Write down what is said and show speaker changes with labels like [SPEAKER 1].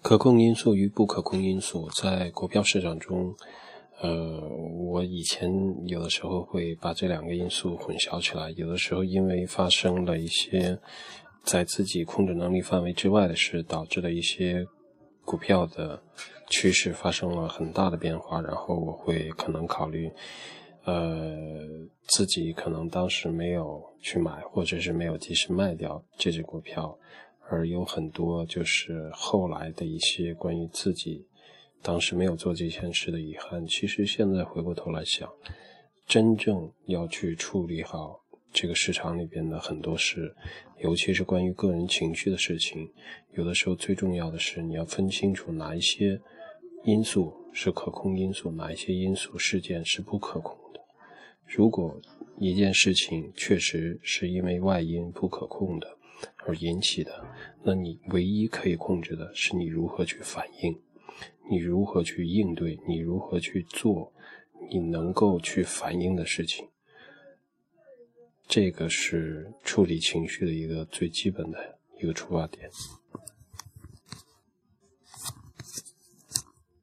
[SPEAKER 1] 可控因素与不可控因素在股票市场中，呃，我以前有的时候会把这两个因素混淆起来。有的时候因为发生了一些在自己控制能力范围之外的事，导致了一些股票的趋势发生了很大的变化，然后我会可能考虑，呃，自己可能当时没有去买，或者是没有及时卖掉这只股票。而有很多就是后来的一些关于自己当时没有做这件事的遗憾。其实现在回过头来想，真正要去处理好这个市场里边的很多事，尤其是关于个人情绪的事情，有的时候最重要的是你要分清楚哪一些因素是可控因素，哪一些因素事件是不可控的。如果一件事情确实是因为外因不可控的，而引起的，那你唯一可以控制的是你如何去反应，你如何去应对，你如何去做，你能够去反应的事情。这个是处理情绪的一个最基本的一个出发点。